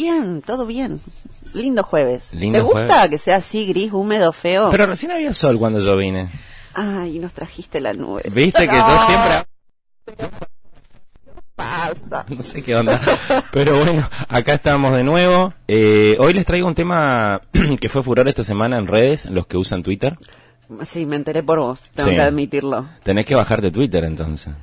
Bien, todo bien. Lindo jueves. Lindo ¿Te gusta jueves. que sea así, gris, húmedo, feo? Pero recién había sol cuando yo vine. Ay, nos trajiste la nube. Viste que yo No, siempre... No sé qué onda. Pero bueno, acá estamos de nuevo. Eh, hoy les traigo un tema que fue furor esta semana en redes, los que usan Twitter. Sí, me enteré por vos, tengo Sí. que admitirlo. Tenés que bajarte Twitter entonces.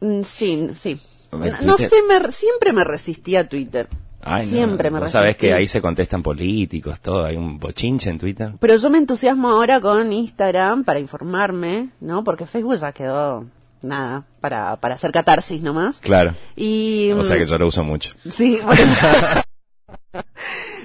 Mm, Sí, sí. A No, sé, me- siempre me resistí a Twitter. Ay, no, siempre me vos sabés que ahí se contestan políticos, todo, hay un bochinche en Twitter. Pero yo me entusiasmo ahora con Instagram para informarme, ¿no? Porque Facebook ya quedó nada, para, para hacer catarsis nomás. Claro. Y O sea que yo lo uso mucho. Sí, por eso.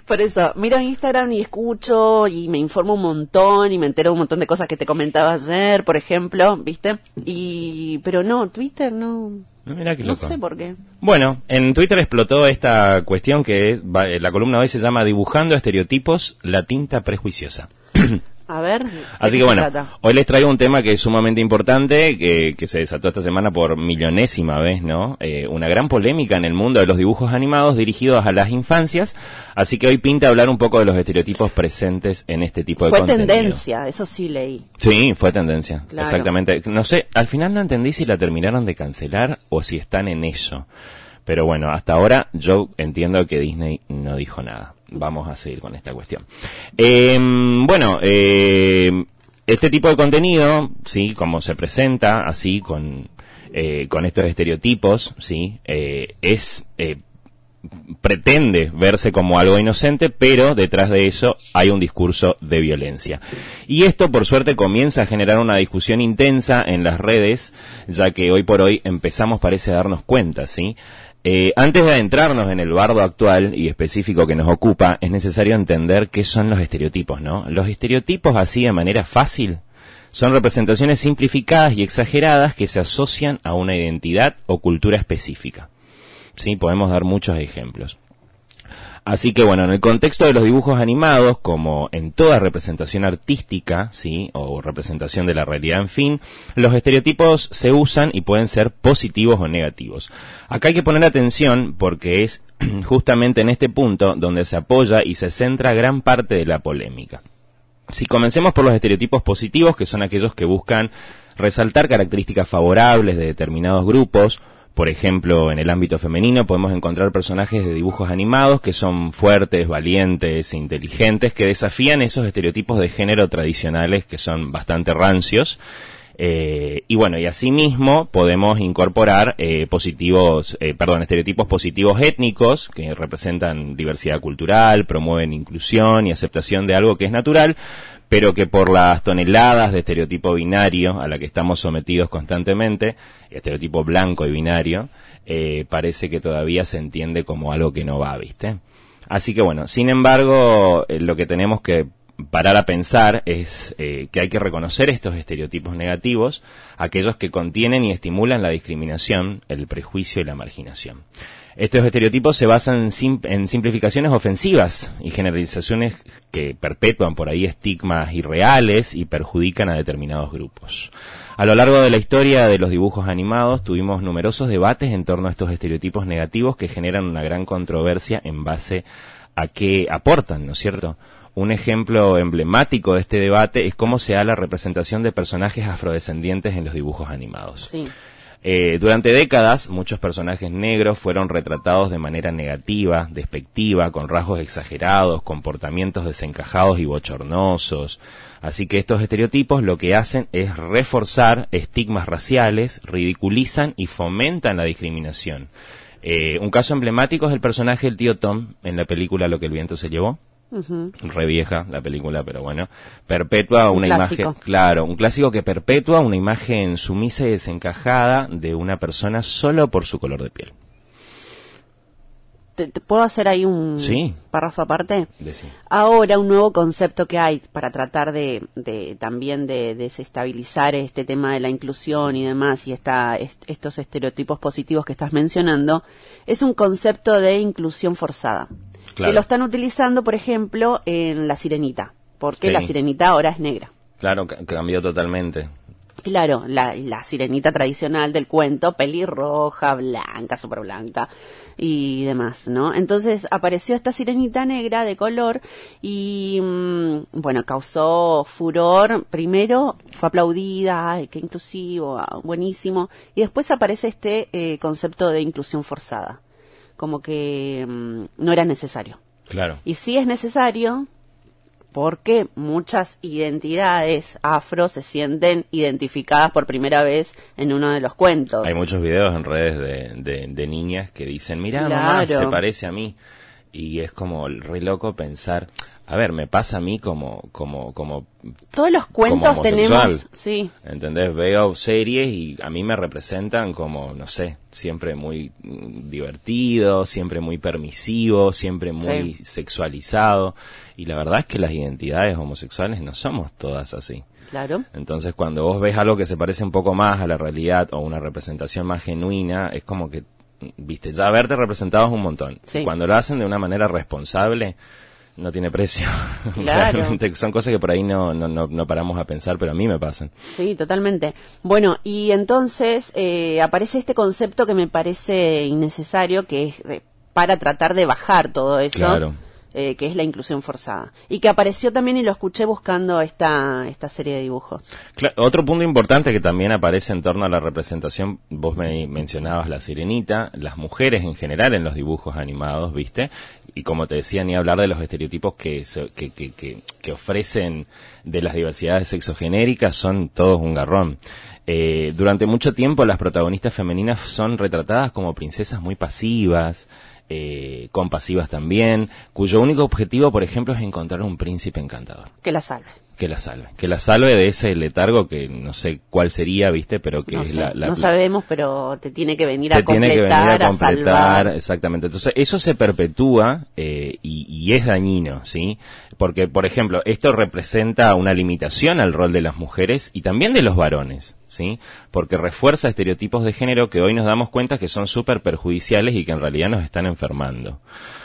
Por eso, miro Instagram y escucho y me informo un montón y me entero un montón de cosas que te comentaba ayer, por ejemplo, ¿viste? Y pero no, Twitter no Qué no sé por qué. Bueno, en Twitter explotó esta cuestión que es- la columna hoy se llama Dibujando estereotipos, la tinta prejuiciosa. A ver, ¿de Así que bueno, trata? hoy les traigo un tema que es sumamente importante, que, que se desató esta semana por millonésima vez, ¿no? Eh, una gran polémica en el mundo de los dibujos animados dirigidos a las infancias, así que hoy pinta hablar un poco de los estereotipos presentes en este tipo de Fue contenido. tendencia, eso sí leí. Sí, fue tendencia, Claro. exactamente. No sé, al final no entendí si la terminaron de cancelar o si están en eso. Pero bueno, hasta ahora yo entiendo que Disney no dijo nada. Vamos a seguir con esta cuestión. Eh, bueno, eh, este tipo de contenido, sí, como se presenta, así con eh, con estos estereotipos, sí, eh, es eh, pretende verse como algo inocente, pero detrás de eso hay un discurso de violencia. Y esto, por suerte, comienza a generar una discusión intensa en las redes, ya que hoy por hoy empezamos, parece, a darnos cuenta, ¿sí? Eh, antes de adentrarnos en el bardo actual y específico que nos ocupa, es necesario entender qué son los estereotipos, ¿no? Los estereotipos, así de manera fácil, son representaciones simplificadas y exageradas que se asocian a una identidad o cultura específica. Sí, podemos dar muchos ejemplos. Así que bueno, en el contexto de los dibujos animados, como en toda representación artística, sí, o representación de la realidad, en fin, los estereotipos se usan y pueden ser positivos o negativos. Acá hay que poner atención porque es justamente en este punto donde se apoya y se centra gran parte de la polémica. Si comencemos por los estereotipos positivos, que son aquellos que buscan resaltar características favorables de determinados grupos, por ejemplo, en el ámbito femenino podemos encontrar personajes de dibujos animados que son fuertes, valientes e inteligentes, que desafían esos estereotipos de género tradicionales que son bastante rancios. Eh, y bueno, y asimismo podemos incorporar eh, positivos, eh, perdón, estereotipos positivos étnicos que representan diversidad cultural, promueven inclusión y aceptación de algo que es natural, pero que por las toneladas de estereotipo binario a la que estamos sometidos constantemente, estereotipo blanco y binario, eh, parece que todavía se entiende como algo que no va, ¿viste? Así que bueno, sin embargo, lo que tenemos que parar a pensar es eh, que hay que reconocer estos estereotipos negativos, aquellos que contienen y estimulan la discriminación, el prejuicio y la marginación. Estos estereotipos se basan en, sim- en simplificaciones ofensivas y generalizaciones que perpetúan por ahí estigmas irreales y perjudican a determinados grupos. A lo largo de la historia de los dibujos animados tuvimos numerosos debates en torno a estos estereotipos negativos que generan una gran controversia en base a qué aportan, ¿no es cierto? Un ejemplo emblemático de este debate es cómo se da la representación de personajes afrodescendientes en los dibujos animados. Sí. Eh, durante décadas, muchos personajes negros fueron retratados de manera negativa, despectiva, con rasgos exagerados, comportamientos desencajados y bochornosos. Así que estos estereotipos lo que hacen es reforzar estigmas raciales, ridiculizan y fomentan la discriminación. Eh, un caso emblemático es el personaje del tío Tom en la película Lo que el viento se llevó Ujú. re vieja la película, pero bueno, perpetúa Un una imagen, claro, un clásico que perpetúa una imagen sumisa y desencajada de una persona solo por su color de piel. ¿Te, te puedo hacer ahí un Sí. párrafo aparte? Decí. Ahora un nuevo concepto que hay para tratar de, de también de desestabilizar este tema de la inclusión y demás y esta, est- estos estereotipos positivos que estás mencionando es un concepto de inclusión forzada. Claro. Que lo están utilizando, por ejemplo, en La Sirenita, porque Sí. la Sirenita ahora es negra. Claro, ca- cambió totalmente. Claro, la, la sirenita tradicional del cuento, pelirroja, blanca, súper blanca y demás, ¿no? Entonces apareció esta sirenita negra de color y, mm, bueno, causó furor. Primero fue aplaudida, ay, qué inclusivo, ah, buenísimo. Y después aparece este eh, concepto de inclusión forzada, como que mm, no era necesario. Claro. Y sí es necesario, porque muchas identidades afro se sienten identificadas por primera vez en uno de los cuentos. Hay muchos videos en redes de, de, niñas que dicen, mira, mamá, se parece a mí. Y es como re loco pensar, a ver, me pasa a mí como, como, como. Todos los cuentos tenemos, sí. ¿Entendés? Veo series y a mí me representan como, no sé, siempre muy mm, divertido, siempre muy permisivo, siempre muy sexualizado. Y la verdad es que las identidades homosexuales no somos todas así. Claro. Entonces, cuando vos ves algo que se parece un poco más a la realidad o una representación más genuina, es como que, viste, ya verte representado es un montón. Sí. Cuando lo hacen de una manera responsable, no tiene precio. Claro. son cosas que por ahí no, no, no, paramos a pensar, pero a mí me pasan. Sí, totalmente. Bueno, y entonces eh, aparece este concepto que me parece innecesario, que es eh, para tratar de bajar todo eso. Claro eh, que es la inclusión forzada. Y que apareció también y lo escuché buscando esta, esta serie de dibujos. otro punto importante que también aparece en torno a la representación, vos me mencionabas la sirenita, las mujeres en general en los dibujos animados, ¿viste? Y como te decía, ni hablar de los estereotipos que, que, que, que, ofrecen de las diversidades sexogenéricas, son todos un garrón. Eh, durante mucho tiempo las protagonistas femeninas son retratadas como princesas muy pasivas, eh, compasivas también, cuyo único objetivo, por ejemplo, es encontrar un príncipe encantador. Que la salve. Que la salve. Que la salve de ese letargo que no sé cuál sería, ¿viste? Pero que no la, No sabemos, pero te tiene que venir a completar, tiene que venir a, completar, Exactamente. Entonces, eso se perpetúa eh, y, y es dañino, ¿sí? Porque, por ejemplo, esto representa una limitación al rol de las mujeres y también de los varones. ¿sí? Porque refuerza estereotipos de género que hoy nos damos cuenta que son súper perjudiciales y que en realidad nos están enfermando.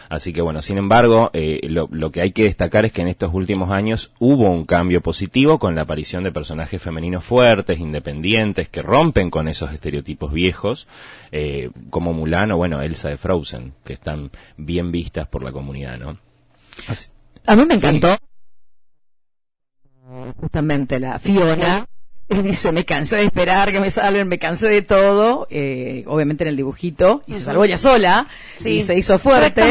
Así que bueno, sin embargo, eh, lo, que hay que destacar es que en estos últimos años hubo un cambio positivo con la aparición de personajes femeninos fuertes, independientes, que rompen con esos estereotipos viejos, eh, como Mulan o bueno, Elsa de Frozen, que están bien vistas por la comunidad, ¿no? A mí me encantó. Justamente la Fiona y dice, me cansé de esperar que me salven, me cansé de todo, eh, obviamente en el dibujito, y se salvó ella sola, y se hizo fuerte,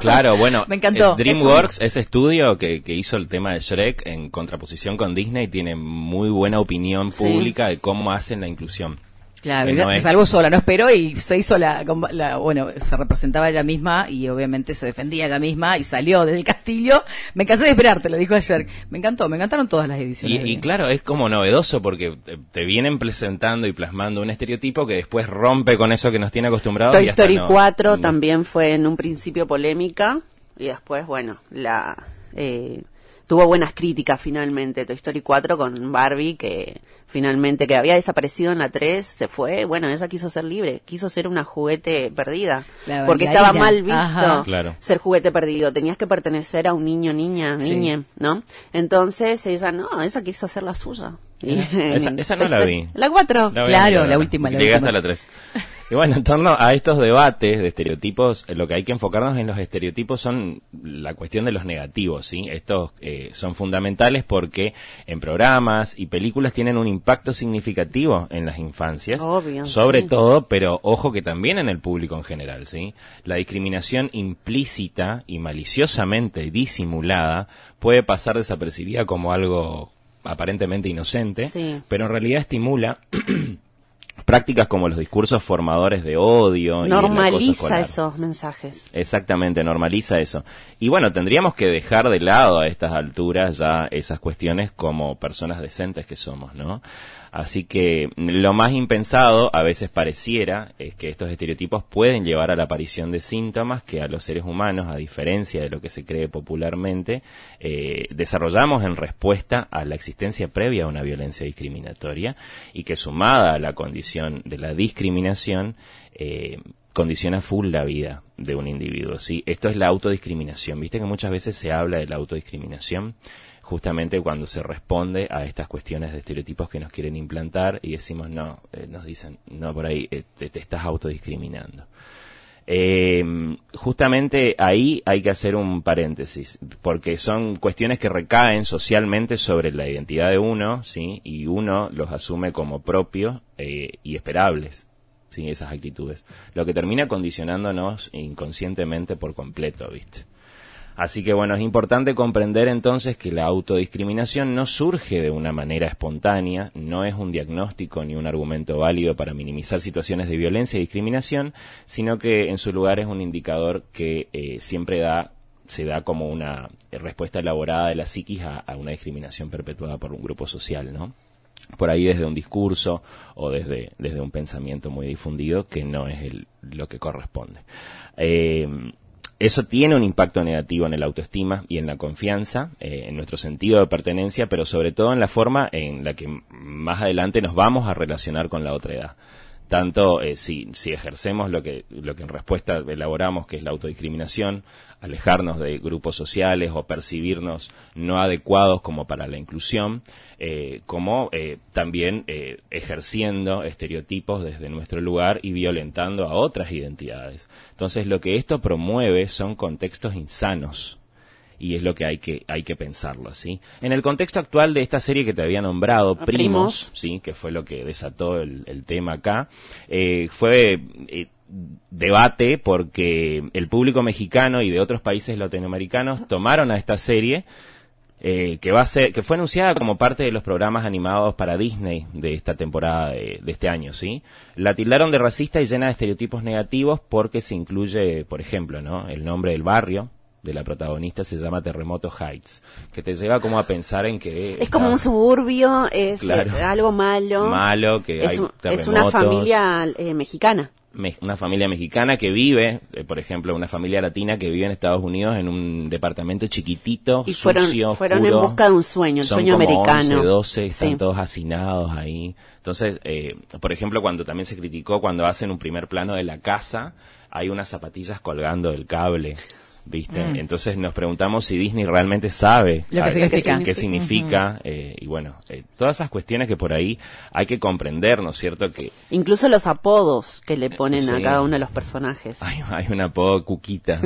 Claro, bueno, me encantó. DreamWorks, ese estudio que, que, hizo el tema de Shrek en contraposición con Disney, tiene muy buena opinión pública de cómo hacen la inclusión. Claro, se salvó sola, no esperó y se hizo la, bueno, se representaba ella misma y obviamente se defendía ella misma y salió del castillo. Me cansé de esperarte, lo dijo ayer. Me encantó, me encantaron todas las ediciones. Y, claro, es como novedoso porque te, vienen presentando y plasmando un estereotipo que después rompe con eso que nos tiene acostumbrados. Toy Story 4 también fue en un principio polémica y después, bueno, la... Eh, tuvo buenas críticas finalmente. Toy Story 4 con Barbie que finalmente que había desaparecido en la 3 se fue. Bueno ella quiso ser libre quiso ser una juguete perdida porque estaba mal visto ser juguete perdido. Tenías que pertenecer a un niño niña niña no entonces ella no ella quiso hacer la suya. Esa, no la vi. La 4 claro la, última la llegaste a la 3 y bueno, en torno a estos debates de estereotipos, eh, lo que hay que enfocarnos en los estereotipos son la cuestión de los negativos, ¿sí? Estos eh, son fundamentales porque en programas y películas tienen un impacto significativo en las infancias, sobre todo, pero ojo que también en el público en general, ¿sí? La discriminación implícita y maliciosamente disimulada puede pasar desapercibida como algo aparentemente inocente, pero en realidad estimula prácticas como los discursos formadores de odio. Normaliza esos mensajes. Exactamente, normaliza eso. Y bueno, tendríamos que dejar de lado a estas alturas ya esas cuestiones como personas decentes que somos, ¿no? Así que lo más impensado a veces pareciera es que estos estereotipos pueden llevar a la aparición de síntomas que a los seres humanos, a diferencia de lo que se cree popularmente, eh, desarrollamos en respuesta a la existencia previa a una violencia discriminatoria y que sumada a la condición de la discriminación, eh, condiciona full la vida de un individuo. ¿sí? Esto es la autodiscriminación. Viste que muchas veces se habla de la autodiscriminación justamente cuando se responde a estas cuestiones de estereotipos que nos quieren implantar y decimos no, eh, nos dicen no por ahí eh, te, te, estás autodiscriminando. Eh, justamente ahí hay que hacer un paréntesis, porque son cuestiones que recaen socialmente sobre la identidad de uno, ¿sí? Y uno los asume como propios eh, y esperables, Esas actitudes. Lo que termina condicionándonos inconscientemente por completo, ¿viste? Así que bueno, es importante comprender entonces que la autodiscriminación no surge de una manera espontánea, no es un diagnóstico ni un argumento válido para minimizar situaciones de violencia y discriminación, sino que en su lugar es un indicador que eh, siempre da se da como una respuesta elaborada de la psiquis a, una discriminación perpetuada por un grupo social, ¿no? Por ahí desde un discurso o desde, desde un pensamiento muy difundido que no es el, lo que corresponde. Eh, eso tiene un impacto negativo en el autoestima y en la confianza, eh, en nuestro sentido de pertenencia, pero sobre todo en la forma en la que más adelante nos vamos a relacionar con la otra edad tanto eh, si, si ejercemos lo que, lo que en respuesta elaboramos, que es la autodiscriminación, alejarnos de grupos sociales o percibirnos no adecuados como para la inclusión, eh, como eh, también eh, ejerciendo estereotipos desde nuestro lugar y violentando a otras identidades. Entonces, lo que esto promueve son contextos insanos y es lo que hay que hay que pensarlo así en el contexto actual de esta serie que te había nombrado primos, primos, sí que fue lo que desató el, el tema acá eh, fue eh, debate porque el público mexicano y de otros países latinoamericanos tomaron a esta serie eh, que va a ser que fue anunciada como parte de los programas animados para Disney de esta temporada de, de, este año, ¿sí? La tildaron de racista y llena de estereotipos negativos porque se incluye, por ejemplo, ¿no? El nombre del barrio, de la protagonista se llama Terremoto Heights, que te lleva como a pensar en que... Es como un suburbio, es claro, algo malo. Malo, que es, hay un, es una familia eh, mexicana. Me, una familia mexicana que vive, eh, por ejemplo, una familia latina que vive en Estados Unidos en un departamento chiquitito, y fueron, sucio, fueron en busca de un sueño, el Son sueño como americano. 11, 12, están sí. todos hacinados ahí. Entonces, eh, por ejemplo, cuando también se criticó cuando hacen un primer plano de la casa, hay unas zapatillas colgando del cable. ¿Viste? Mm. Entonces nos preguntamos si Disney realmente sabe Lo que significa. qué significa, uh -huh. eh, y bueno, eh, todas esas cuestiones que por ahí hay que comprender, ¿no es cierto? Que Incluso los apodos que le ponen sí. a cada uno de los personajes. Hay, hay un apodo Cuquita,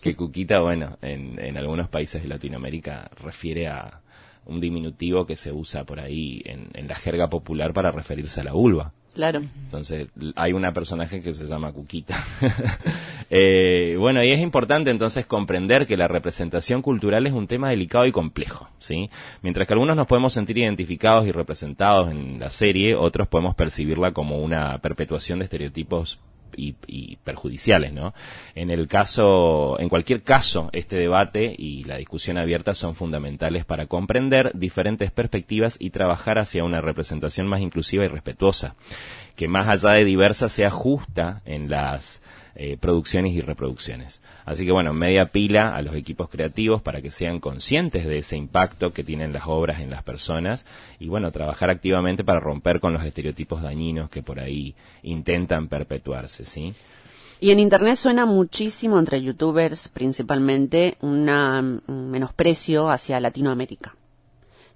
que Cuquita, bueno, en, en algunos países de Latinoamérica refiere a un diminutivo que se usa por ahí en, en la jerga popular para referirse a la vulva. Claro. Entonces, hay una personaje que se llama Cuquita. eh, bueno, y es importante entonces comprender que la representación cultural es un tema delicado y complejo, ¿sí? Mientras que algunos nos podemos sentir identificados y representados en la serie, otros podemos percibirla como una perpetuación de estereotipos y, y, perjudiciales, ¿no? En el caso, en cualquier caso, este debate y la discusión abierta son fundamentales para comprender diferentes perspectivas y trabajar hacia una representación más inclusiva y respetuosa, que más allá de diversa sea justa en las eh, producciones y reproducciones. Así que bueno, media pila a los equipos creativos para que sean conscientes de ese impacto que tienen las obras en las personas y bueno, trabajar activamente para romper con los estereotipos dañinos que por ahí intentan perpetuarse, ¿sí? Y en Internet suena muchísimo entre youtubers principalmente una, un menosprecio hacia Latinoamérica.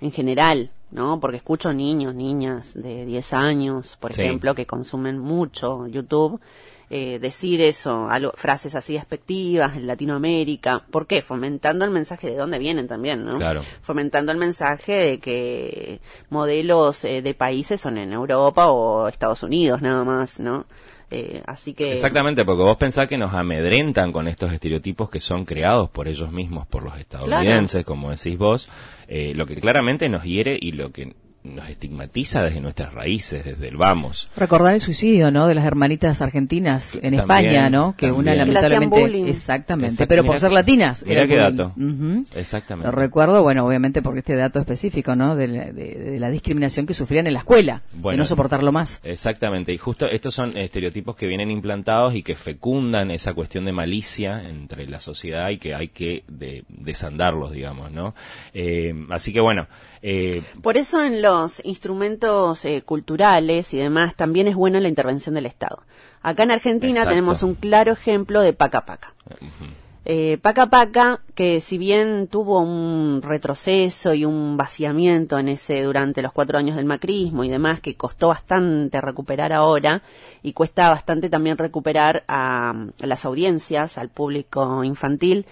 En general, ¿no? Porque escucho niños, niñas de 10 años, por sí. ejemplo, que consumen mucho YouTube eh, decir eso, algo, frases así despectivas en Latinoamérica. ¿Por qué? Fomentando el mensaje de dónde vienen también, ¿no? Claro. Fomentando el mensaje de que modelos eh, de países son en Europa o Estados Unidos nada más, ¿no? Eh, así que exactamente porque vos pensás que nos amedrentan con estos estereotipos que son creados por ellos mismos por los estadounidenses claro. como decís vos eh, lo que claramente nos hiere y lo que nos estigmatiza desde nuestras raíces, desde el vamos. Recordar el suicidio, ¿no? De las hermanitas argentinas en también, España, ¿no? Que también. una lamentablemente, exactamente, Exacto, pero por ser latinas. Mira qué dato. Uh -huh. Exactamente. Lo recuerdo, bueno, obviamente porque este dato específico, ¿no? De la, de, de la discriminación que sufrían en la escuela, bueno, de no soportarlo más. Exactamente, y justo estos son estereotipos que vienen implantados y que fecundan esa cuestión de malicia entre la sociedad y que hay que de, desandarlos, digamos, ¿no? Eh, así que bueno. Eh, por eso en los instrumentos eh, culturales y demás también es buena la intervención del Estado. Acá en Argentina Exacto. tenemos un claro ejemplo de paca paca. Uh -huh. Eh, Paca Paca, que si bien tuvo un retroceso y un vaciamiento en ese durante los cuatro años del macrismo y demás, que costó bastante recuperar ahora y cuesta bastante también recuperar a, a las audiencias, al público infantil,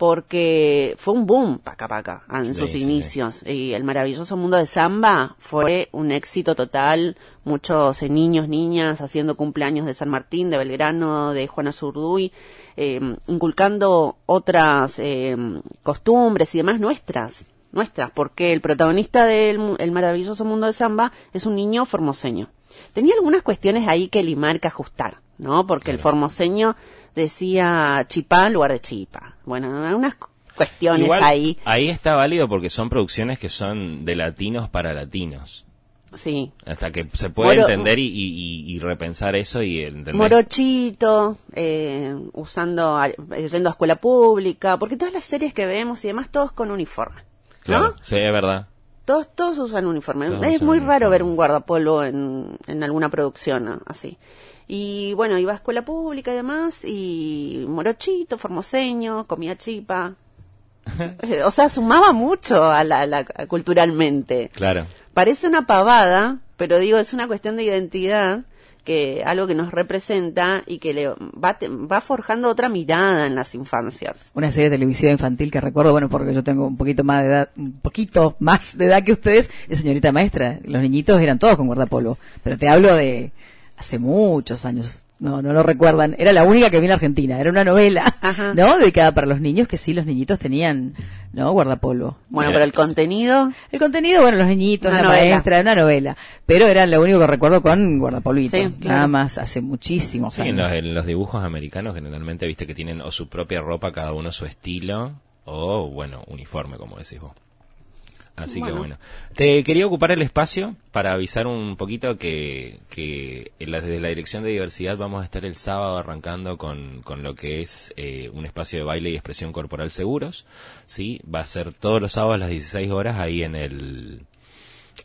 porque fue un boom Paca Paca en Sí, sus sí, sí. inicios y el maravilloso mundo de Samba fue un éxito total, muchos eh, niños, niñas haciendo cumpleaños de San Martín, de Belgrano, de Juana Zurduy, eh, inculcando otras eh, costumbres y demás nuestras, nuestras, porque el protagonista del el maravilloso mundo de Samba es un niño formoseño. Tenía algunas cuestiones ahí que limar, que ajustar, ¿no? Porque el formoseño decía chipá en lugar de chipa. Bueno, unas cu- cuestiones Igual, ahí. ahí está válido porque son producciones que son de latinos para latinos. Sí. Hasta que se puede Moro- entender y, y- y repensar eso y entender. Morochito, eh, usando, yendo a escuela pública, porque todas las series que vemos y demás, todos con uniforme. Claro, ¿No? sí, es verdad. Todos, todos usan uniforme. Todos es usan muy uniforme. raro ver un guardapolvo en, en alguna producción ¿no? así. Y bueno, iba a escuela pública y demás, y morochito, formoseño, comía chipa. O sea, sumaba mucho a la, a la- a culturalmente. Claro. Parece una pavada, pero digo, es una cuestión de identidad, que algo que nos representa y que le va, te- va forjando otra mirada en las infancias. Una serie televisiva infantil que recuerdo, bueno, porque yo tengo un poquito más de edad, un poquito más de edad que ustedes, es señorita maestra. Los niñitos eran todos con guardapolvo. Pero te hablo de hace muchos años. No, no lo recuerdan. Era la única que vi en Argentina. Era una novela, Ajá. ¿no? Dedicada para los niños, que sí, los niñitos tenían, ¿no? Guardapolvo. Bueno, Mira. pero el contenido, El contenido, bueno, los niñitos, Una la novela. maestra, una novela. Pero era lo único que recuerdo con guardapolvito. Sí, Nada más, hace muchísimos Sí, en años. los, en los dibujos americanos generalmente viste que tienen o su propia ropa, cada uno su estilo, o bueno, uniforme, como decís vos. Así que bueno. Te quería ocupar el espacio para avisar un poquito que, que desde la Dirección de Diversidad vamos a estar el sábado arrancando con, con lo que es eh, un espacio de baile y expresión corporal seguros. ¿sí? Va a ser todos los sábados a las 16 horas ahí en el,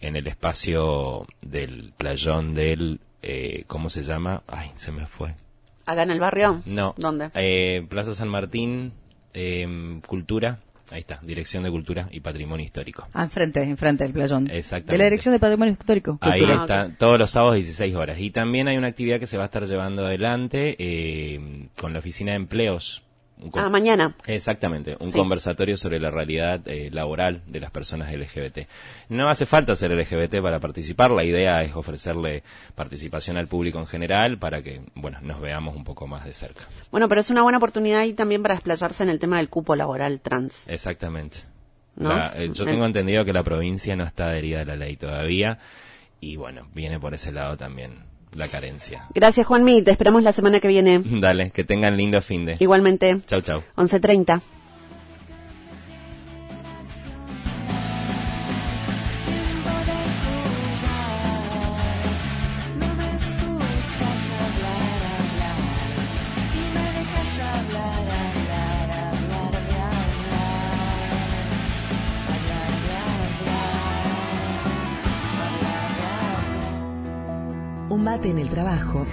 en el espacio del playón del... Eh, ¿Cómo se llama? Ay, se me fue. acá en el barrio. No. ¿Dónde? Eh, Plaza San Martín, eh, Cultura. Ahí está, Dirección de Cultura y Patrimonio Histórico. Ah, enfrente, enfrente del playón. Exactamente. De la Dirección de Patrimonio Histórico. Ahí Cultura. Está, todos los sábados 16 horas. Y también hay una actividad que se va a estar llevando adelante eh, con la Oficina de Empleos. Un Ah, mañana. Exactamente, un Sí. conversatorio sobre la realidad eh, laboral de las personas LGBT. No hace falta ser LGBT para participar, la idea es ofrecerle participación al público en general para que, bueno, nos veamos un poco más de cerca. Bueno, pero es una buena oportunidad ahí también para desplayarse en el tema del cupo laboral trans. Exactamente. ¿No? La- eh, yo En- tengo entendido que la provincia no está adherida a la ley todavía y bueno, viene por ese lado también la carencia. Gracias, Juanmi. Te esperamos la semana que viene. Dale, que tengan lindo fin de. Igualmente, Chau, chau. 11.30. en el trabajo,